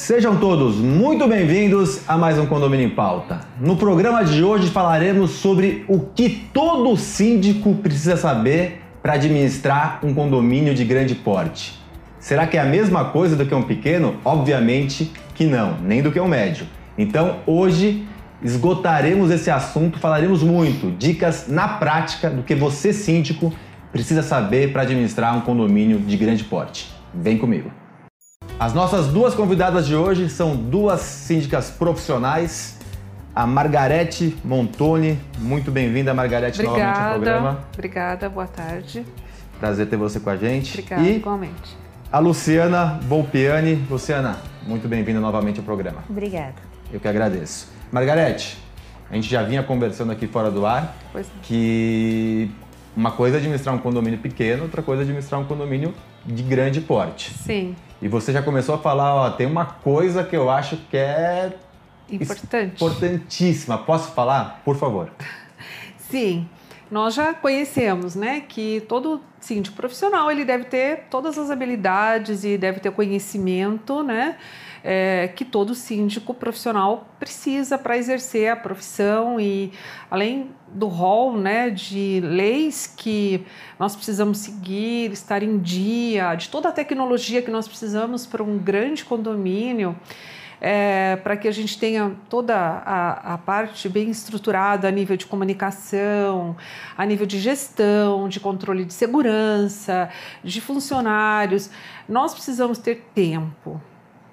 Sejam todos muito bem-vindos a mais um Condomínio em Pauta. No programa de hoje falaremos sobre o que todo síndico precisa saber para administrar um condomínio de grande porte. Será que é a mesma coisa do que um pequeno? Obviamente que não, nem do que um médio. Então hoje esgotaremos esse assunto, falaremos muito, dicas na prática do que você, síndico, precisa saber para administrar um condomínio de grande porte. Vem comigo. As nossas duas convidadas de hoje são duas síndicas profissionais. A Margarete Montoni, muito bem-vinda, Margarete, Obrigada. novamente ao programa. Obrigada, boa tarde. Prazer ter você com a gente. Obrigada, e igualmente. a Luciana Volpiani. Luciana, muito bem-vinda novamente ao programa. Obrigada. Eu que agradeço. Margarete, a gente já vinha conversando aqui fora do ar Pois não. que uma coisa é administrar um condomínio pequeno, outra coisa é administrar um condomínio de grande porte. Sim, E você já começou a falar, ó, tem uma coisa que eu acho que é importante. importantíssima. Posso falar? Por favor. Sim, nós já conhecemos, né, que todo síndico profissional ele deve ter todas as habilidades e deve ter conhecimento, né, é, que todo síndico profissional precisa para exercer a profissão. E além do rol, né, de leis que nós precisamos seguir, estar em dia, de toda a tecnologia que nós precisamos para um grande condomínio é, para que a gente tenha toda a, a parte bem estruturada a nível de comunicação, a nível de gestão, de controle de segurança, de funcionários. Nós precisamos ter tempo.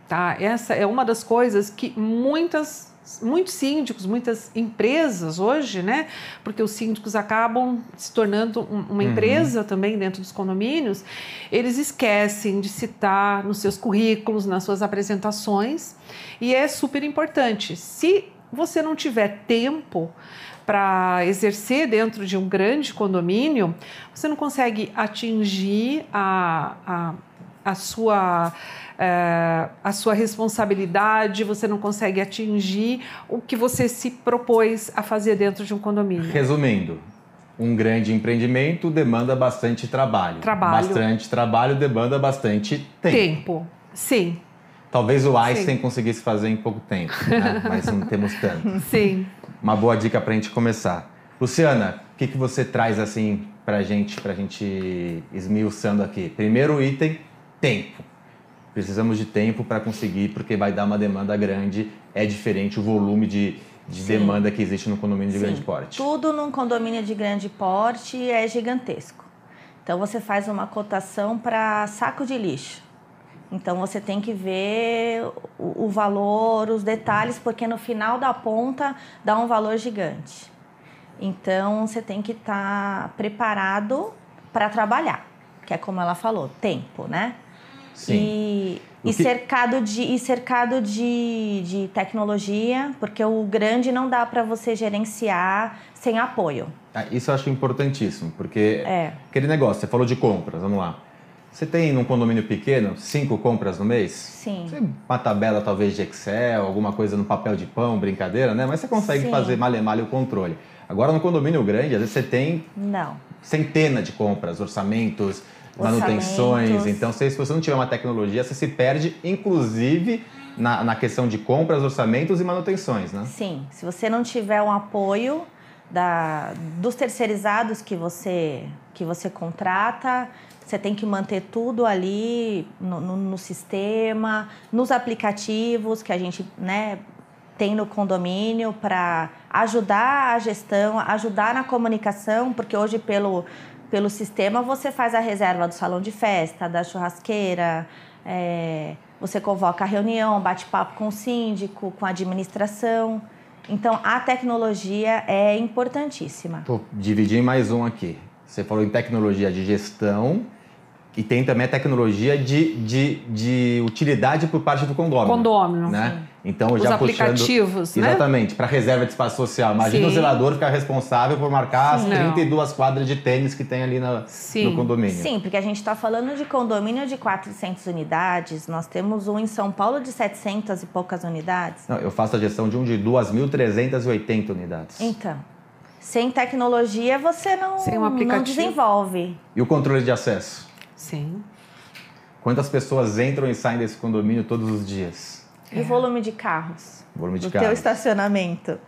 Tá? Essa é uma das coisas que muitas muitos síndicos, muitas empresas hoje, né? Porque os síndicos acabam se tornando um- uma Uhum. empresa também dentro dos condomínios, eles esquecem de citar nos seus currículos, nas suas apresentações, e é super importante. Se você não tiver tempo para exercer dentro de um grande condomínio, você não consegue atingir a, a, a sua eh, a sua responsabilidade, você não consegue atingir o que você se propôs a fazer dentro de um condomínio. Resumindo, um grande empreendimento demanda bastante trabalho. Trabalho. Bastante trabalho demanda bastante tempo. Tempo, sim, Talvez o Einstein conseguisse fazer em pouco tempo, né? mas não temos tanto. sim. Uma boa dica para a gente começar. Luciana, o que, que você traz assim para gente, para gente esmiuçando aqui? Primeiro item, tempo. Precisamos de tempo para conseguir, porque vai dar uma demanda grande. É diferente o volume de, de demanda que existe no condomínio de Sim, grande porte. Tudo num condomínio de grande porte é gigantesco. Então você faz uma cotação para saco de lixo. Então você tem que ver o, o valor, os detalhes, porque no final da ponta dá um valor gigante. Então você tem que estar preparado para trabalhar, que é como ela falou, tempo, né? Sim. E, e que- cercado, de, e cercado de, de tecnologia, porque o grande não dá para você gerenciar sem apoio. Ah, Isso eu acho importantíssimo, porque É. aquele negócio, você falou de compras, vamos lá. Você tem num condomínio pequeno cinco compras no mês? Sim. Você- Uma tabela talvez de Excel, alguma coisa no papel de pão, brincadeira, né? Mas você consegue Sim. fazer malha o controle. Agora no condomínio grande, às vezes você tem Não. centena de compras, orçamentos, manutenções. Então, se se você não tiver uma tecnologia, você se perde, inclusive, na, na questão de compras, orçamentos e manutenções, né? Sim. Se você não tiver um apoio da, dos terceirizados que você, que você contrata, você tem que manter tudo ali no, no- no sistema, nos aplicativos que a gente né, tem no condomínio para ajudar a gestão, ajudar na comunicação, porque hoje pelo, pelo sistema você faz a reserva do salão de festa, da churrasqueira, é, você convoca a reunião, bate papo com o síndico, com a administração. Então a tecnologia é importantíssima. Vou dividir mais um aqui. Você falou em tecnologia de gestão e tem também a tecnologia de, de, de utilidade por parte do condomínio. Condômino. Né? Então, Os já aplicativos, puxando... né? Exatamente, para reserva de espaço social. Imagina Sim. o zelador ficar responsável por marcar as Não. 32 quadras de tênis que tem ali na, Sim. no condomínio. Sim, porque a gente está falando de condomínio de 400 unidades, nós temos um em São Paulo de 700 e poucas unidades. Não, eu faço a gestão de um de 2.380 unidades. Então, sem tecnologia você não, Sem um não desenvolve. E o controle de acesso? Sim. Quantas pessoas entram e saem desse condomínio todos os dias? E o volume de carros? Volume de do carros. teu estacionamento,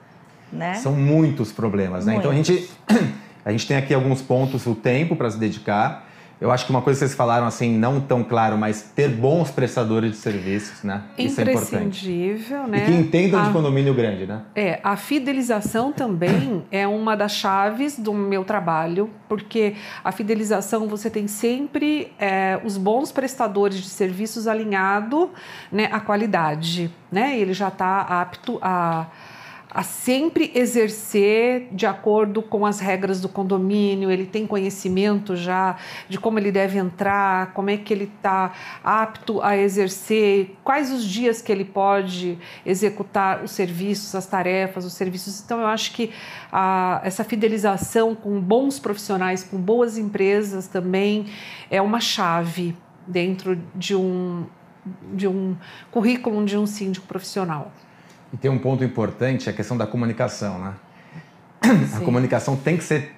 né? São muitos problemas, né? Então a gente, a gente tem aqui alguns pontos, o tempo para se dedicar. Eu acho que uma coisa que vocês falaram assim, não tão claro, mas ter bons prestadores de serviços, né? Isso é importante. Imprescindível, né? E que entendam de A- condomínio grande, né? É, a fidelização também é uma das chaves do meu trabalho, porque a fidelização você tem sempre é, os bons prestadores de serviços alinhado né, à qualidade, né? Ele já está apto a, a sempre exercer de acordo com as regras do condomínio, ele tem conhecimento já de como ele deve entrar, como é que ele está apto a exercer, quais os dias que ele pode executar os serviços, as tarefas, os serviços. Então, eu acho que a, essa fidelização com bons profissionais, com boas empresas também é uma chave dentro de um, de um currículo de um síndico profissional. E tem um ponto importante, a questão da comunicação, né? A Sim. comunicação tem que ser...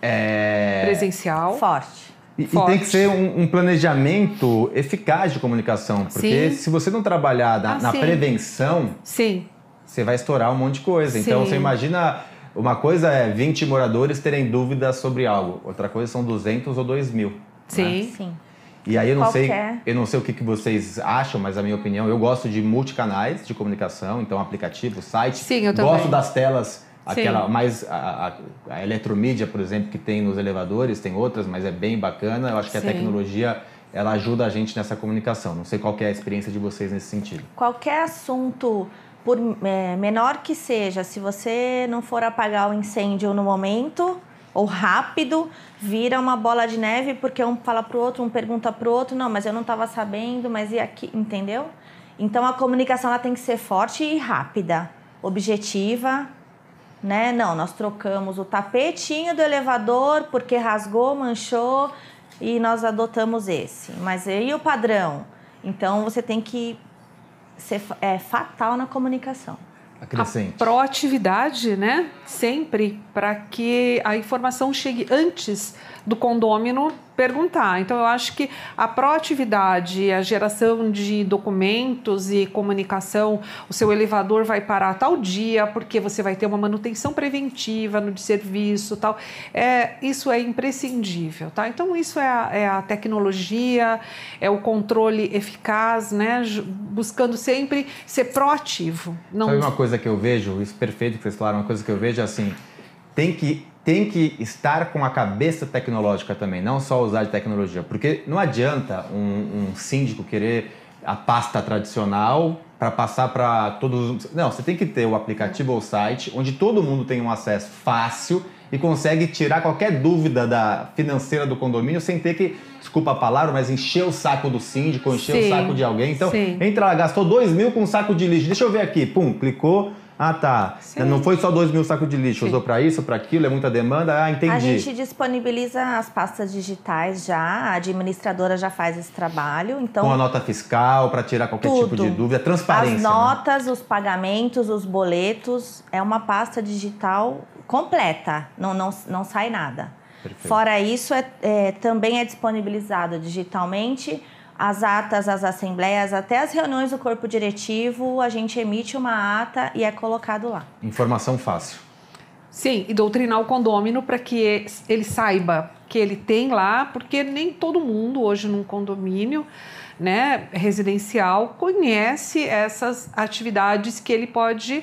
é, Presencial. Forte. E, e Forte. tem que ser um, um planejamento eficaz de comunicação, porque Sim. se você não trabalhar na, Ah, na sim. prevenção, Sim, você vai estourar um monte de coisa. Então Sim. você imagina, uma coisa é 20 moradores terem dúvidas sobre algo, outra coisa são 200 ou 2 mil. né? sim. E aí eu não sei, Qualquer. eu não sei o que, que vocês acham, mas a minha opinião, eu gosto de multicanais de comunicação, então aplicativo, site. Sim, eu Gosto também. das telas, aquela Sim. mais a, a, a eletromídia, por exemplo, que tem nos elevadores, tem outras, mas é bem bacana. Eu acho que a Sim. tecnologia ela ajuda a gente nessa comunicação. Não sei qual que é a experiência de vocês nesse sentido. Qualquer assunto, por é, menor que seja, se você não for apagar o incêndio no momento ou rápido, vira uma bola de neve porque um fala pro outro, um pergunta pro outro, não, mas eu não estava sabendo, mas e aqui, entendeu? Então a comunicação ela tem que ser forte e rápida, objetiva, né? Não, nós trocamos o tapetinho do elevador porque rasgou, manchou e nós adotamos esse. Mas e o padrão? Então você tem que ser é, fatal na comunicação. Acrescente. A proatividade, né? Sempre para que a informação chegue antes do condômino perguntar. Então, eu acho que a proatividade, a geração de documentos e comunicação, o seu elevador vai parar tal dia, porque você vai ter uma manutenção preventiva no de serviço tal. É, isso é imprescindível, tá? Então, isso é a, é a tecnologia, é o controle eficaz, né? Buscando sempre ser proativo. Não Sabe uma coisa que eu vejo, isso perfeito que vocês falaram, uma coisa que eu vejo é assim, tem que, tem que estar com a cabeça tecnológica também, não só usar de tecnologia. Porque não adianta um, um síndico querer a pasta tradicional para passar para todos. os- Não, você tem que ter o aplicativo ou o site onde todo mundo tem um acesso fácil e consegue tirar qualquer dúvida da financeira do condomínio sem ter que, desculpa a palavra, mas encher o saco do síndico, encher Sim, o saco de alguém. Então, sim. entra lá, gastou 2 mil com um saco de lixo. Deixa eu ver aqui. Pum, clicou. Ah, tá. Sim. Não foi só 2 mil sacos de lixo. Sim. Usou para isso, para aquilo, é muita demanda. Ah, entendi. A gente disponibiliza as pastas digitais já, a administradora já faz esse trabalho, então Com a nota fiscal, para tirar qualquer tipo Tudo. de dúvida. Transparência. As né? notas, os pagamentos, os boletos, é uma pasta digital completa, não, não, não sai nada. Perfeito. Fora isso, é, é, também é disponibilizado digitalmente as atas, as assembleias, até as reuniões do corpo diretivo, a gente emite uma ata e é colocado lá. Informação fácil. Sim, e doutrinar o condômino para que ele saiba que ele tem lá, porque nem todo mundo hoje num condomínio né, residencial conhece essas atividades que ele pode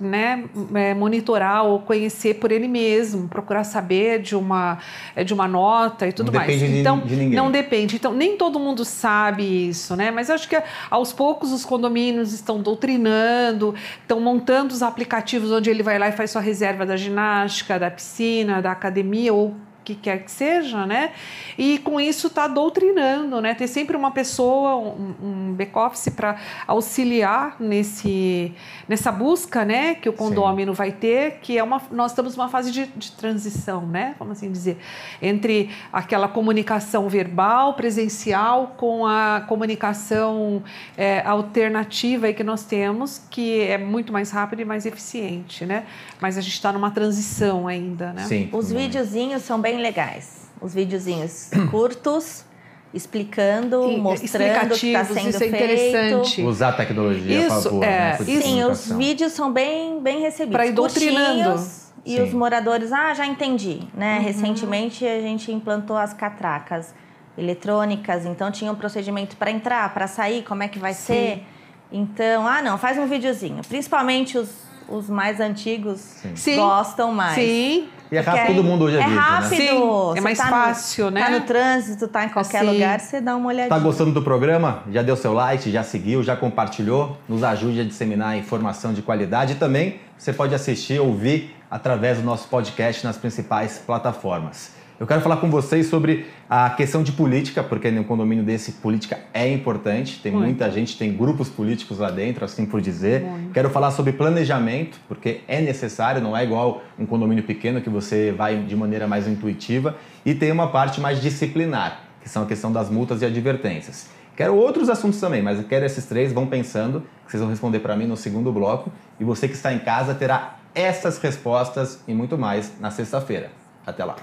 né, é, monitorar ou conhecer por ele mesmo, procurar saber de uma, é, de uma nota e tudo Não mais. depende de- então, de ninguém. não depende. Então, nem todo mundo sabe isso, né? Mas acho que aos poucos os condomínios estão doutrinando, estão montando os aplicativos onde ele vai lá e faz sua reserva da ginástica, da piscina, da academia ou que quer que seja, né? E com isso está doutrinando, né? Ter sempre uma pessoa, um, um back-office para auxiliar nesse, nessa busca, né? Que o condômino vai ter, que é uma. Nós estamos numa fase de, de transição, né? Vamos assim dizer, entre aquela comunicação verbal, presencial, com a comunicação é, alternativa aí que nós temos, que é muito mais rápida e mais eficiente, né? Mas a gente está numa transição ainda, né? Sim. Os videozinhos são bem legais. Os videozinhos curtos, explicando, E- mostrando o que está sendo isso é feito. interessante. Usar a tecnologia a Isso, favor, é, né? por Sim, os vídeos são bem, bem recebidos. Pra ir doutrinando. Curtinhos, E Sim. os moradores, ah, já entendi. Né? Uhum. Recentemente a gente implantou as catracas eletrônicas, então tinha um procedimento para entrar, para sair, como é que vai ser. Então, ah, não, faz um videozinho. Principalmente os, os mais antigos Sim. gostam mais. Sim, E é rápido, todo mundo hoje é, é vídeo, né? rápido. Sim, Você é mais tá no- fácil, né? Tá no trânsito, tá em qualquer Sim. lugar, você dá uma olhadinha. Tá gostando do programa? Já deu seu like, já seguiu, já compartilhou? Nos ajude a disseminar informação de qualidade e também você pode assistir, ouvir através do nosso podcast nas principais plataformas. Eu quero falar com vocês sobre a questão de política, porque no condomínio desse política é importante. Tem Muito. muita gente, tem grupos políticos lá dentro, assim por dizer. Muito. Quero falar sobre planejamento, porque é necessário, não é igual um condomínio pequeno que você vai de maneira mais intuitiva. E tem uma parte mais disciplinar, que são a questão das multas e advertências. Quero outros assuntos também, mas eu quero esses três, vão pensando, que vocês vão responder para mim no segundo bloco. E você que está em casa terá essas respostas e muito mais na sexta-feira. Até lá.